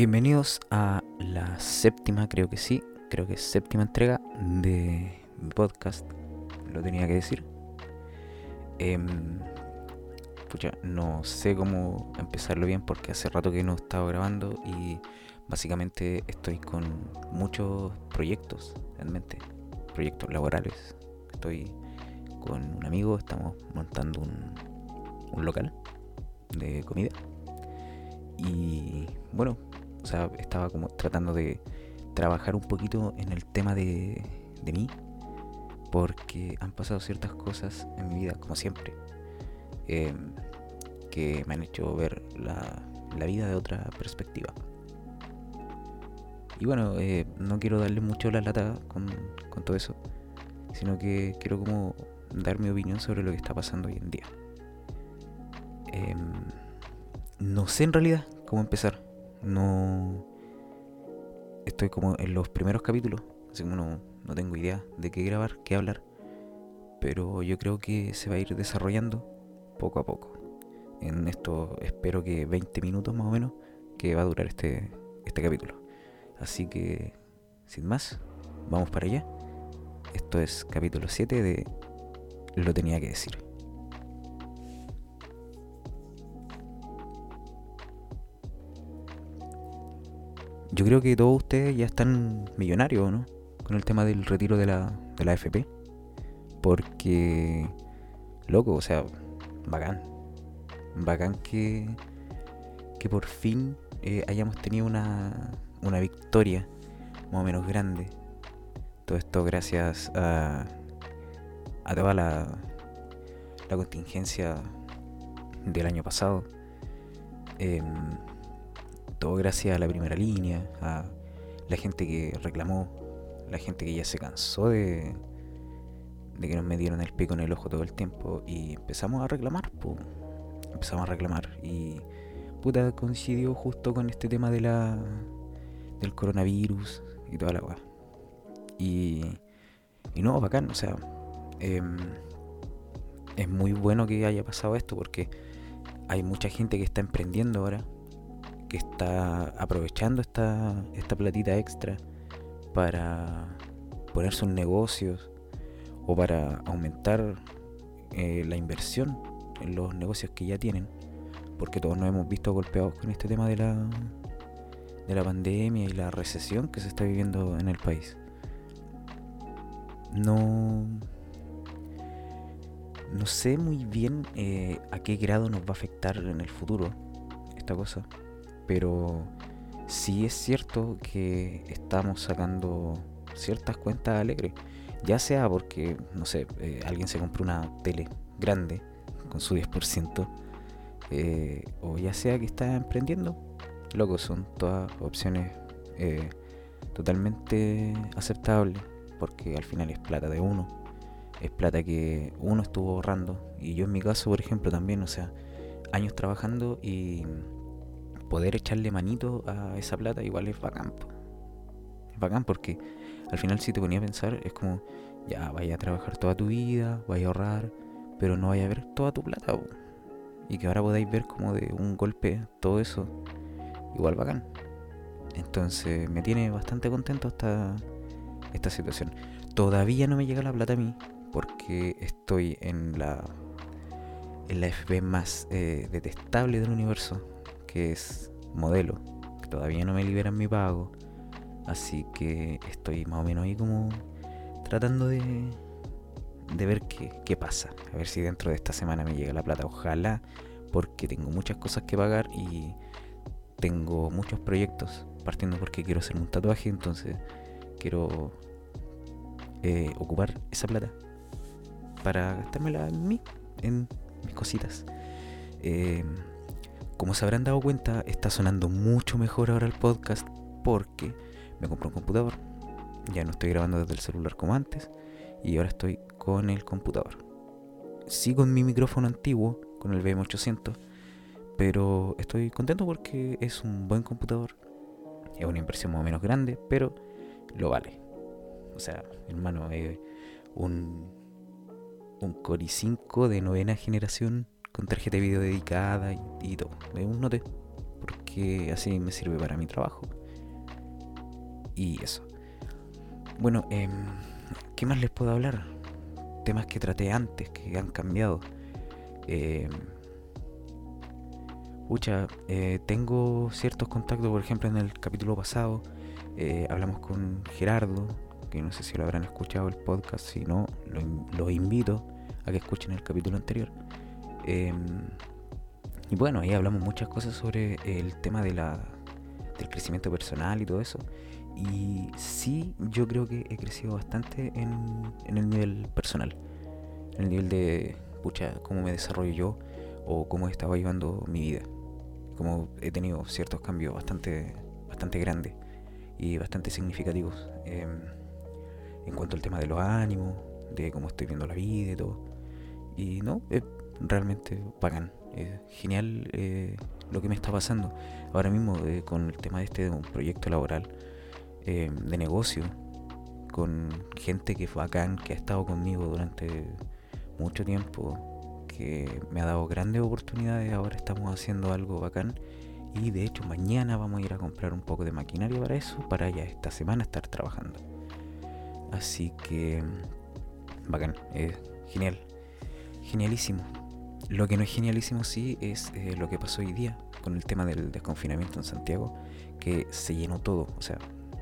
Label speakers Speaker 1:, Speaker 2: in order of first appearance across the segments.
Speaker 1: Bienvenidos a la séptima, creo que sí, creo que séptima entrega de mi podcast, lo tenía que decir. Pucha, no sé cómo empezarlo bien porque hace rato que no he estado grabando y básicamente estoy con muchos proyectos en mente, proyectos laborales. Estoy con un amigo, estamos montando un, un local de comida. Y bueno, o sea, estaba como tratando de trabajar un poquito en el tema de, de mí, porque han pasado ciertas cosas en mi vida, como siempre, em, que me han hecho ver la, la, vida de otra perspectiva. Y bueno, eh, no quiero darle mucho la lata con, con todo eso, sino que quiero como dar mi opinión sobre lo que está pasando hoy en día. Eh, no sé en realidad cómo empezar. No. Estoy como en los primeros capítulos, así como no, no tengo idea de qué grabar, qué hablar. Pero yo creo que se va a ir desarrollando poco a poco. En esto espero que 20 minutos más o menos que va a durar este, este capítulo. Así que, sin más, vamos para allá. Esto es capítulo 7 de Lo tenía que decir. Yo creo que todos ustedes ya están millonarios, ¿no? Con el tema del retiro de la, de la FP. Porque, loco, o sea, bacán. Bacán que, que por fin eh, hayamos tenido una, una victoria más o menos grande. Todo esto gracias a, a toda la, la contingencia del año pasado. Eh, todo gracias a la primera línea, a la gente que reclamó, la gente que ya se cansó de, de que nos metieron el pico en el ojo todo el tiempo y empezamos a reclamar, pues. empezamos a reclamar y puta coincidió justo con este tema de la del coronavirus y toda la weá. Y, y no, bacán, o sea, eh, es muy bueno que haya pasado esto porque hay mucha gente que está emprendiendo ahora, que está aprovechando esta, esta platita extra para poner sus negocios o para aumentar eh, la inversión en los negocios que ya tienen, porque todos nos hemos visto golpeados con este tema de la, de la pandemia y la recesión que se está viviendo en el país. No, no sé muy bien eh, a qué grado nos va a afectar en el futuro esta cosa pero sí es cierto que estamos sacando ciertas cuentas alegres. Ya sea porque, no sé, eh, alguien se compró una tele grande con su 10%, eh, o ya sea que está emprendiendo. Loco, son todas opciones eh, totalmente aceptables, porque al final es plata de uno, es plata que uno estuvo ahorrando, y yo en mi caso, por ejemplo, también, o sea, años trabajando y poder echarle manito a esa plata igual es bacán. Es bacán porque al final si te ponía a pensar es como, ya vaya a trabajar toda tu vida, vaya a ahorrar, pero no vaya a ver toda tu plata. Y que ahora podáis ver como de un golpe todo eso, igual bacán. Entonces me tiene bastante contento esta, esta situación. Todavía no me llega la plata a mí porque estoy en la en la FP más eh, detestable del universo que es modelo, que todavía no me liberan mi pago. Así que estoy más o menos ahí como tratando de, de ver qué, qué pasa. A ver si dentro de esta semana me llega la plata. Ojalá, porque tengo muchas cosas que pagar y tengo muchos proyectos. Partiendo porque quiero hacer un tatuaje, entonces quiero eh, ocupar esa plata para gastármela en mí, en mis cositas. Eh, como se habrán dado cuenta, está sonando mucho mejor ahora el podcast porque me compré un computador. Ya no estoy grabando desde el celular como antes y ahora estoy con el computador. Sigo en mi micrófono antiguo, con el BM800, pero estoy contento porque es un buen computador. Es una inversión más o menos grande, pero lo vale. O sea, hermano, un, un Core i5 de novena generación con tarjeta de video dedicada y, todo. Es un note. porque así me sirve para mi trabajo. Y eso. Bueno, em, ¿qué más les puedo hablar? Temas que traté antes, que han cambiado. Eh, tengo ciertos contactos, por ejemplo, en el capítulo pasado eh, hablamos con Gerardo, que no sé si lo habrán escuchado el podcast, si no, lo, invito a que escuchen el capítulo anterior. Em, y bueno, ahí hablamos muchas cosas sobre el tema de la, del crecimiento personal y todo eso. Y sí, yo creo que he crecido bastante en, en el nivel personal. En el nivel de, pucha, cómo me desarrollo yo o cómo estaba llevando mi vida. Como he tenido ciertos cambios bastante, bastante grandes y bastante significativos em, en cuanto al tema de los ánimos, de cómo estoy viendo la vida y todo. Y no, es realmente bacán, es genial eh, lo que me está pasando. Ahora mismo eh, con el tema de este un proyecto laboral, em, de negocio, con gente que fue bacán, que ha estado conmigo durante mucho tiempo, que me ha dado grandes oportunidades, ahora estamos haciendo algo bacán y de hecho mañana vamos a ir a comprar un poco de maquinaria para eso, para ya esta semana estar trabajando. Así que, bacán, es genial, genialísimo. Lo que no es genialísimo sí es eh, lo que pasó hoy día con el tema del desconfinamiento en Santiago, que se llenó todo. O sea,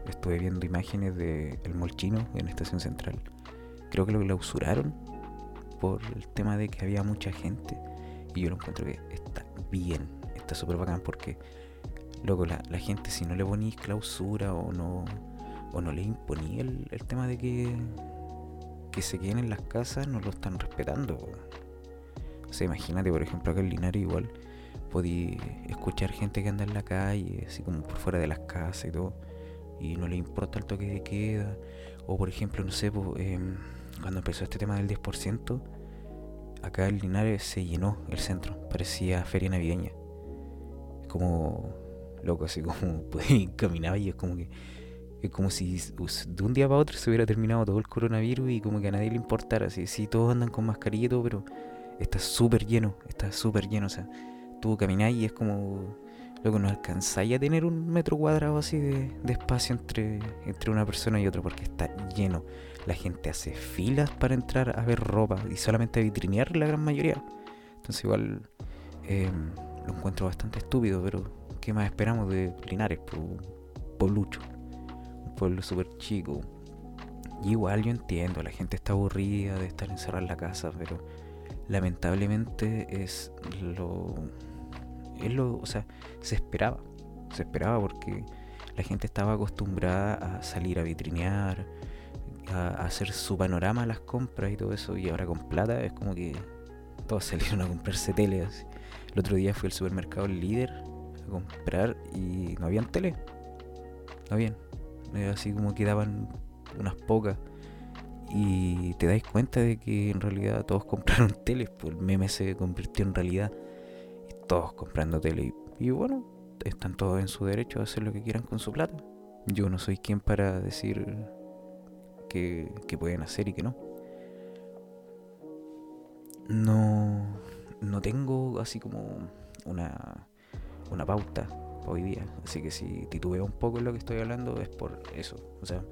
Speaker 1: estuve viendo imágenes del de molchino en Estación Central. Creo que lo clausuraron por el tema de que había mucha gente. Y yo lo encuentro que está bien, está súper bacán porque, luego la, gente si no le ponís clausura o no, o no le imponía el, tema de que, que se queden en las casas, no lo están respetando. O sea, imagínate, por ejemplo, acá en Linares igual podí escuchar gente que anda en la calle, así como por fuera de las casas y todo, y no le importa el toque de queda. O por ejemplo, no sé, cuando empezó este tema del 10%, acá en Linares se llenó el centro, parecía feria navideña como loco, así como caminaba y es como que es como si de un día para otro se hubiera terminado todo el coronavirus y como que a nadie le importara. Así, sí, todos andan con mascarilla y todo, pero está súper lleno, está súper lleno. O sea, tú camináis y es como, loco, no alcanzáis a tener un metro cuadrado así de, espacio entre, entre una persona y otra porque está lleno. La gente hace filas para entrar a ver ropa y solamente a vitrinear la gran mayoría. Entonces igual... Eh, lo encuentro bastante estúpido, pero ¿qué más esperamos de Linares? Un pueblucho, un pueblo súper chico. Y igual yo entiendo, la gente está aburrida de estar encerrada en la casa, pero lamentablemente es lo. Es lo. O sea, se esperaba. Se esperaba porque la gente estaba acostumbrada a salir a vitrinear, a hacer su panorama las compras y todo eso, y ahora con plata es como que todos salieron a comprarse tele así. El otro día fui al supermercado líder a comprar y no habían tele. No habían. Eh, así como quedaban unas pocas. Y te dais cuenta de que en realidad todos compraron teles. Pues el meme se convirtió en realidad. Todos comprando tele. Y, bueno, están todos en su derecho a hacer lo que quieran con su plata. Yo no soy quien para decir que, que pueden hacer y que no. No no tengo así como una, una pauta hoy día. Así que si titubeo un poco en lo que estoy hablando es por eso. O sea,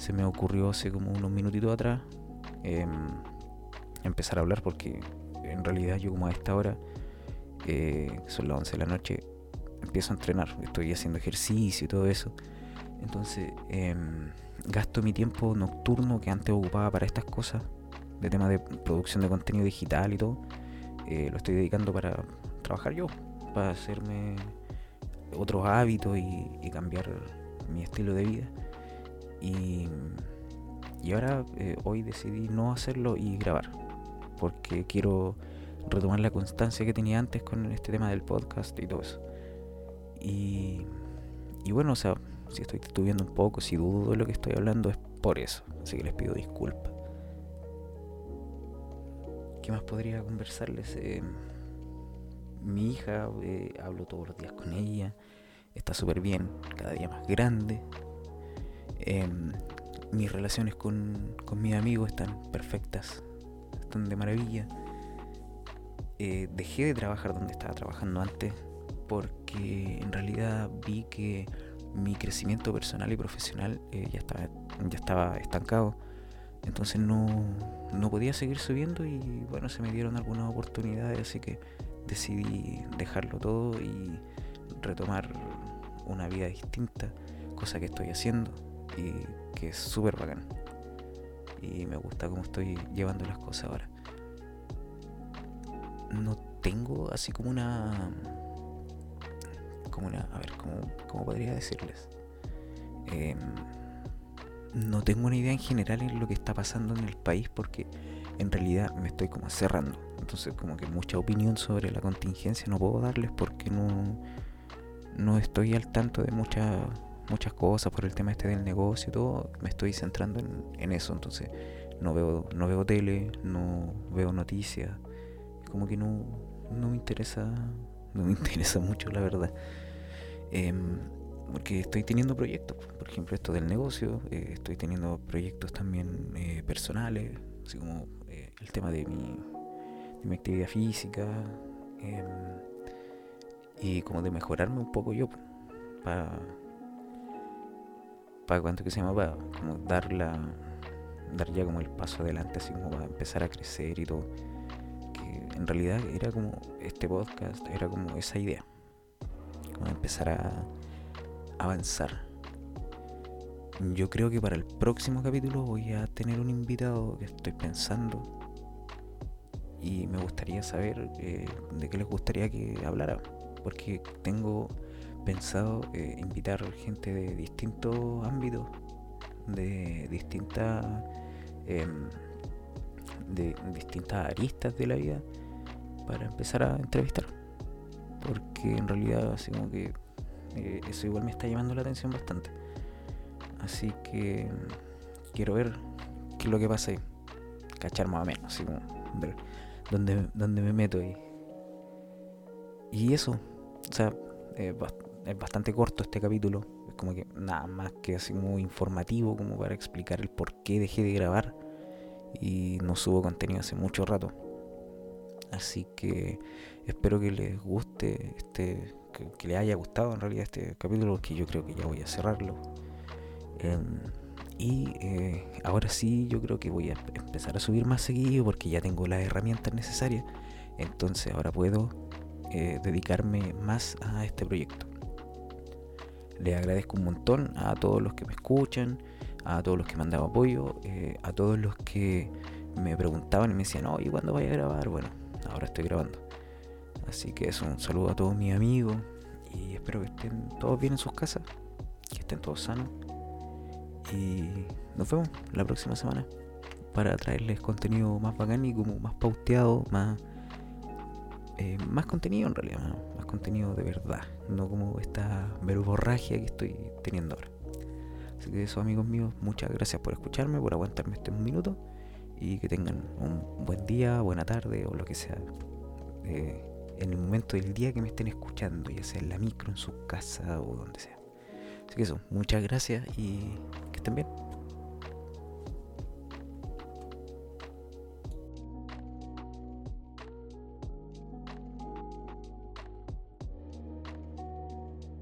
Speaker 1: se me ocurrió hace como unos minutitos atrás em, empezar a hablar porque en realidad yo como a esta hora, eh, son las 11 de la noche, empiezo a entrenar. Estoy haciendo ejercicio y todo eso. Entonces em, gasto mi tiempo nocturno que antes ocupaba para estas cosas, de tema de producción de contenido digital y todo eh, lo estoy dedicando para trabajar yo, para hacerme otros hábitos y, cambiar mi estilo de vida. Y, ahora, eh, hoy decidí no hacerlo y grabar, porque quiero retomar la constancia que tenía antes con este tema del podcast y todo eso. Y, y bueno, o sea, si estoy titubeando un poco, si dudo de lo que estoy hablando, es por eso. Así que les pido disculpas. ¿Qué más podría conversarles? Eh, mi hija, eh, hablo todos los días con ella, está súper bien, cada día más grande. Em, mis relaciones con, con mis amigos están perfectas, están de maravilla. Eh, dejé de trabajar donde estaba trabajando antes porque en realidad vi que mi crecimiento personal y profesional eh, ya, estaba, ya estaba estancado. Entonces no, no podía seguir subiendo y bueno, se me dieron algunas oportunidades, así que decidí dejarlo todo y retomar una vida distinta, cosa que estoy haciendo y que es súper bacán. Y me gusta cómo estoy llevando las cosas ahora. No tengo así como una como una, a ver, ¿cómo, podría decirles? Em, no tengo una idea en general en lo que está pasando en el país porque en realidad me estoy como cerrando. Entonces como que mucha opinión sobre la contingencia no puedo darles porque no, no estoy al tanto de muchas muchas cosas por el tema este del negocio y todo. Me estoy centrando en, eso. Entonces no veo, no veo tele, no veo noticias. Como que no, no me interesa no me interesa mucho, la verdad. Em, porque estoy teniendo proyectos, por ejemplo, esto del negocio, eh, estoy teniendo proyectos también eh, personales, así como eh, el tema de mi, de mi actividad física em, y como de mejorarme un poco yo para para cuánto que se llama como dar la dar ya como el paso adelante así como para empezar a crecer y todo. En realidad era como este podcast, era como esa idea, como empezar a avanzar. Yo creo que para el próximo capítulo voy a tener un invitado que estoy pensando. Y me gustaría saber eh, de qué les gustaría que hablara, porque tengo pensado eh, invitar gente de distintos ámbitos, de distintas em, de distintas aristas de la vida para empezar a entrevistar. Porque en realidad así como que eh, eso igual me está llamando la atención bastante. Así que quiero ver qué es lo que pasa ahí. Cachar más o menos, así como ver dónde, dónde me meto ahí. Y eso, o sea, es bastante corto este capítulo. Es como que nada más que así como informativo, como para explicar el por qué dejé de grabar. Y no subo contenido hace mucho rato. Así que espero que les guste, este, que, les haya gustado en realidad este capítulo, porque yo creo que ya voy a cerrarlo. Em, y eh, ahora sí, yo creo que voy a empezar a subir más seguido porque ya tengo las herramientas necesarias. Entonces ahora puedo eh, dedicarme más a este proyecto. Les agradezco un montón a todos los que me escuchan, a todos los que me han dado apoyo, eh, a todos los que me preguntaban y me decían, oye, ¿cuándo voy a grabar? Bueno, ahora estoy grabando. Así que eso, un saludo a todos mis amigos y espero que estén todos bien en sus casas, que estén todos sanos. Y nos vemos la próxima semana para traerles contenido más bacán y como más pauteado, más, eh, más contenido en realidad, más contenido de verdad, no como esta verborragia que estoy teniendo ahora. Así que eso amigos míos, muchas gracias por escucharme, por aguantarme este minuto y que tengan un buen día, buena tarde o lo que sea eh, en el momento del día que me estén escuchando, ya sea en la micro, en su casa o donde sea. Así que eso, muchas gracias y que estén bien.